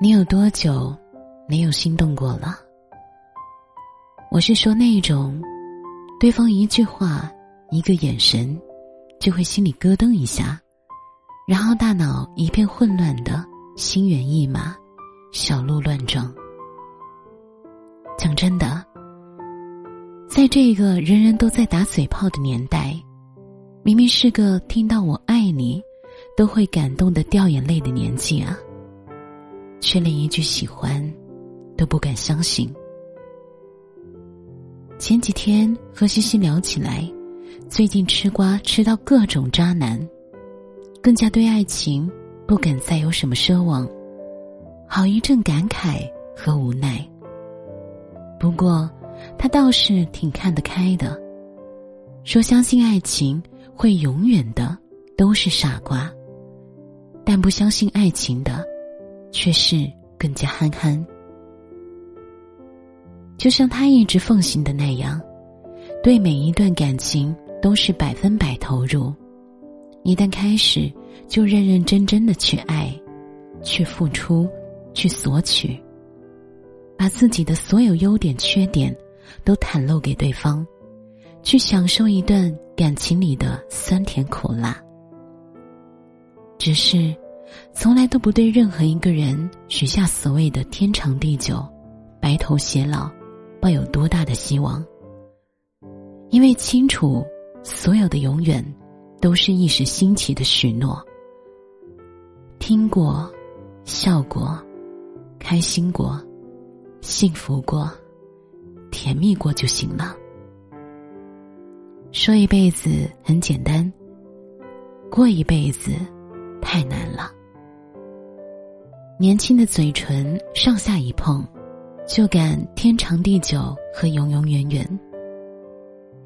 你有多久没有心动过了？我是说那种，对方一句话、一个眼神，就会心里咯噔一下，然后大脑一片混乱的心猿意马、小鹿乱撞。讲真的，在这个人人都在打嘴炮的年代，明明是个听到“我爱你”都会感动的掉眼泪的年纪啊。却连一句喜欢都不敢相信。前几天和西西聊起来，最近吃瓜吃到各种渣男，更加对爱情不敢再有什么奢望，好一阵感慨和无奈。不过，他倒是挺看得开的，说相信爱情会永远的都是傻瓜，但不相信爱情的。却是更加憨憨，就像他一直奉行的那样，对每一段感情都是百分百投入，一旦开始就认认真真的去爱，去付出，去索取，把自己的所有优点缺点都袒露给对方，去享受一段感情里的酸甜苦辣，只是。从来都不对任何一个人许下所谓的天长地久、白头偕老，抱有多大的希望。因为清楚，所有的永远，都是一时兴起的许诺。听过，笑过，开心过，幸福过，甜蜜过就行了。说一辈子很简单，过一辈子太难了。年轻的嘴唇上下一碰，就感天长地久和永永远远。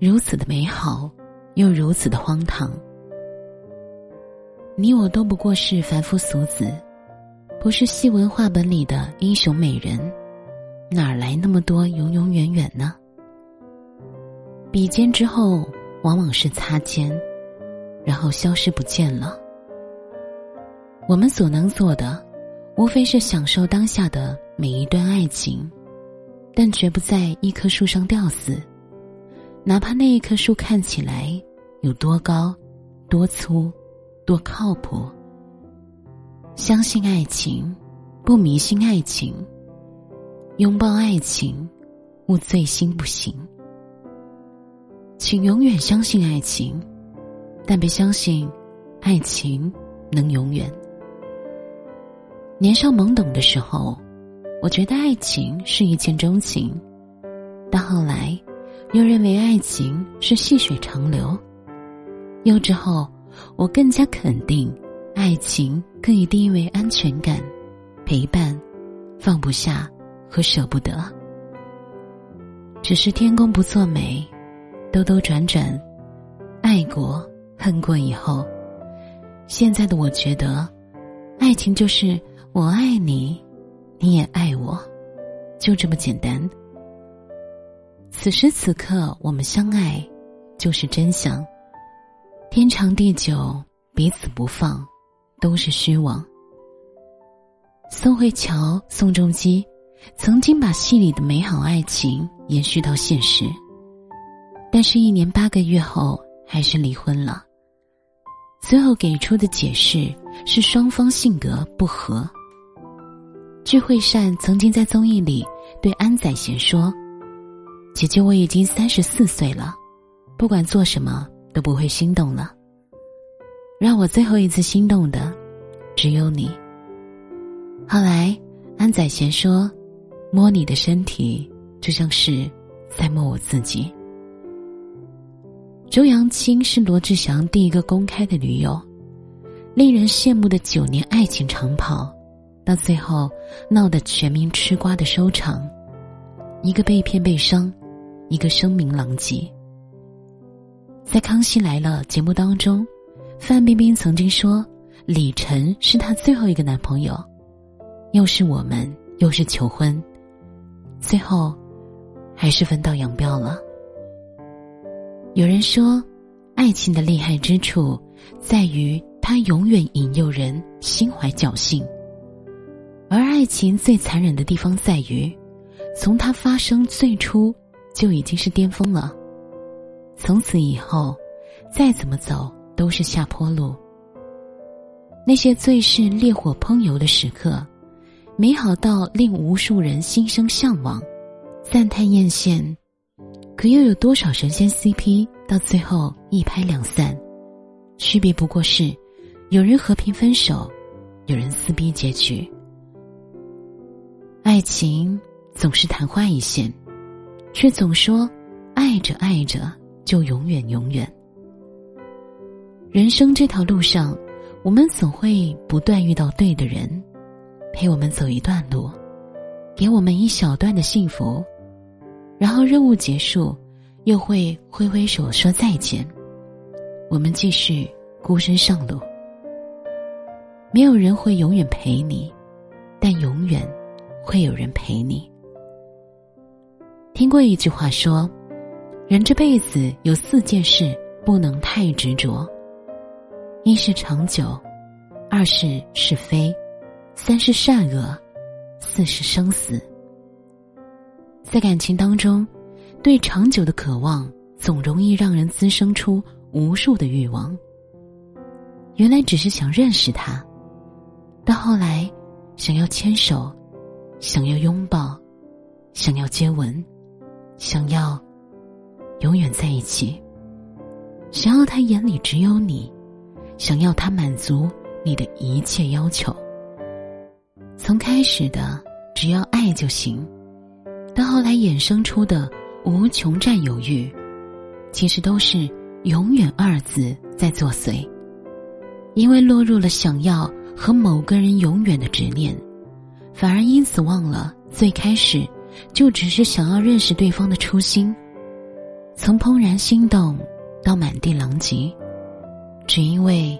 如此的美好，又如此的荒唐。你我都不过是凡夫俗子，不是戏文画本里的英雄美人，哪来那么多永永远远呢？比肩之后，往往是擦肩，然后消失不见了。我们所能做的。无非是享受当下的每一段爱情，但绝不在一棵树上吊死，哪怕那一棵树看起来有多高、多粗、多靠谱。相信爱情，不迷信爱情；拥抱爱情，勿醉心不行。请永远相信爱情，但别相信爱情能永远。年少懵懂的时候，我觉得爱情是一见钟情，但后来又认为爱情是细水长流。幼稚后，我更加肯定，爱情更以定义为安全感、陪伴、放不下和舍不得。只是天公不作美，兜兜转转，爱过恨过以后，现在的我觉得，爱情就是。我爱你，你也爱我，就这么简单。此时此刻，我们相爱，就是真相。天长地久，彼此不放，都是虚妄。宋慧乔、宋仲基曾经把戏里的美好爱情延续到现实，但是，一年八个月后，还是离婚了。最后给出的解释是双方性格不合。聚会善曾经在综艺里对安宰贤说：“姐姐，我已经三十四岁了，不管做什么都不会心动了。让我最后一次心动的，只有你。”后来，安宰贤说：“摸你的身体，就像是在摸我自己。”周扬青是罗志祥第一个公开的女友，令人羡慕的九年爱情长跑。到最后，闹得全民吃瓜的收场，一个被骗被伤，一个声名狼藉。在《康熙来了》节目当中，范冰冰曾经说李晨是她最后一个男朋友，又是我们，又是求婚，最后还是分道扬镳了。有人说，爱情的厉害之处在于它永远引诱人心怀侥幸。而爱情最残忍的地方在于，从它发生最初就已经是巅峰了。从此以后，再怎么走都是下坡路。那些最是烈火烹油的时刻，美好到令无数人心生向往、赞叹艳羡。可又有多少神仙 CP 到最后一拍两散？区别不过是，有人和平分手，有人撕逼结局。爱情总是昙花一现，却总说爱着爱着就永远永远。人生这条路上。我们总会不断遇到对的人，陪我们走一段路，给我们一小段的幸福，然后任务结束，又会挥挥手说再见。我们继续孤身上路。没有人会永远陪你，但永远会有人陪你。听过一句话说，人这辈子有四件事不能太执着。一是长久，二是是非，三是善恶，四是生死。在感情当中，对长久的渴望总容易让人滋生出无数的欲望。原来只是想认识他，到后来，想要牵手，想要拥抱，想要接吻，想要永远在一起，想要他眼里只有你。想要他满足你的一切要求，从开始的只要爱就行，到后来衍生出的无穷占有欲，其实都是“永远”二字在作祟。因为落入了想要和某个人永远的执念，反而因此忘了最开始就只是想要认识对方的初心。从怦然心动到满地狼藉。只因为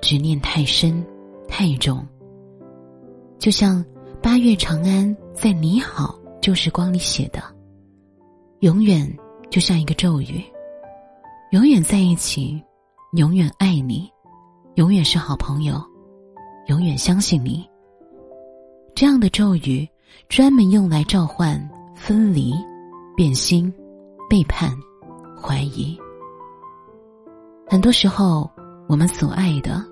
执念太深太重，就像八月长安在《你好旧时光》里写的：“永远就像一个咒语，永远在一起，永远爱你，永远是好朋友，永远相信你。”这样的咒语专门用来召唤分离、变心、背叛、怀疑。很多时候。我们所爱的，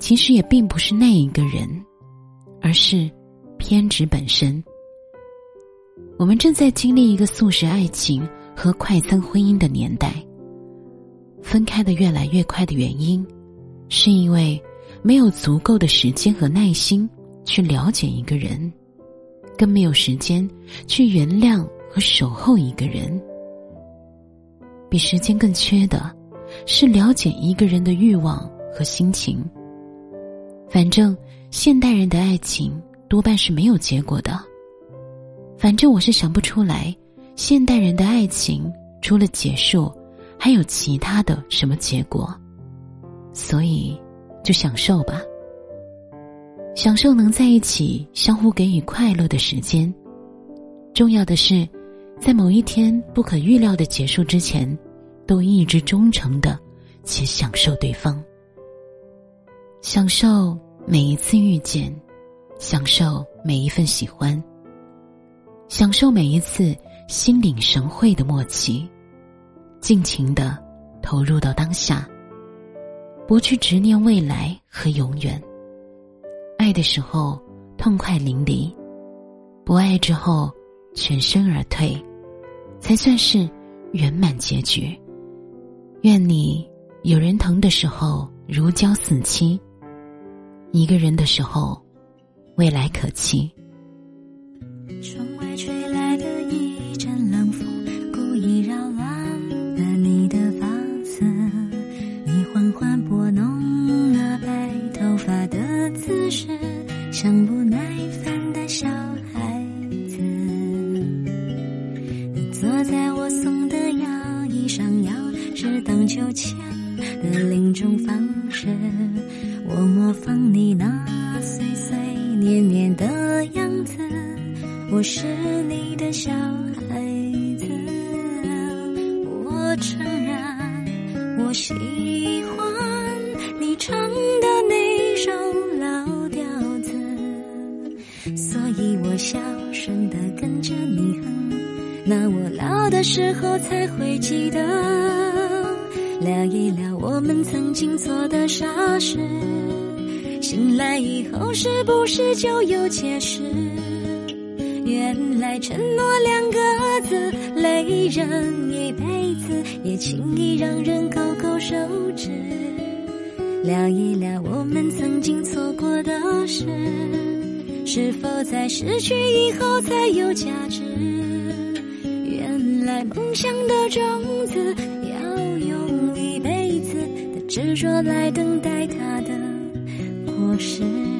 其实也并不是那一个人，而是偏执本身。我们正在经历一个速食爱情和快餐婚姻的年代。分开的越来越快的原因，是因为没有足够的时间和耐心去了解一个人，更没有时间去原谅和守候一个人。比时间更缺的。是了解一个人的欲望和心情。反正现代人的爱情多半是没有结果的。反正我是想不出来，现代人的爱情除了结束，还有其他的什么结果。所以，就享受吧。享受能在一起，相互给予快乐的时间。重要的是，在某一天不可预料的结束之前。都一直忠诚的，且享受对方，享受每一次遇见，享受每一份喜欢，享受每一次心领神会的默契，尽情的投入到当下，不去执念未来和永远。爱的时候痛快淋漓，不爱之后全身而退，才算是圆满结局。愿你有人疼的时候如胶似漆，一个人的时候未来可期。前的林中放生，我模仿你那碎碎念念的样子，我是你的小孩子。我承认，我喜欢你唱的那首老调子，所以我小声的跟着你哼，那我老的时候才会记得。聊一聊我们曾经做的傻事。醒来以后是不是就有解释？原来承诺两个字累人一辈子，也轻易让人勾勾手指。聊一聊我们曾经错过的事，是否在失去以后才有价值？原来梦想的种子执着来等待它的果实。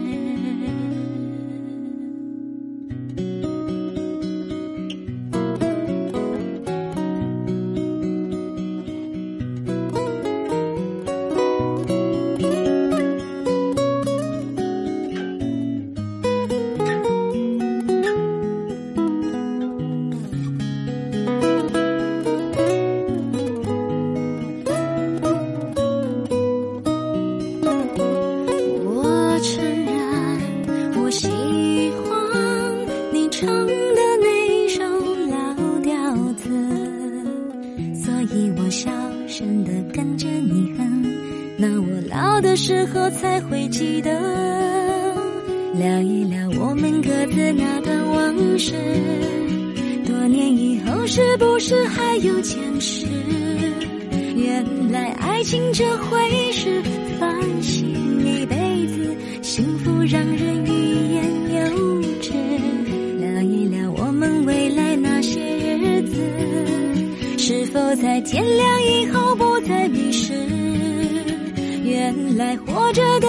我们各自那段往事。多年以后，是不是还有坚持？原来爱情这回事，烦心一辈子，幸福让人欲言又止。聊一聊我们未来那些日子，是否在天亮以后不再迷失？原来活着的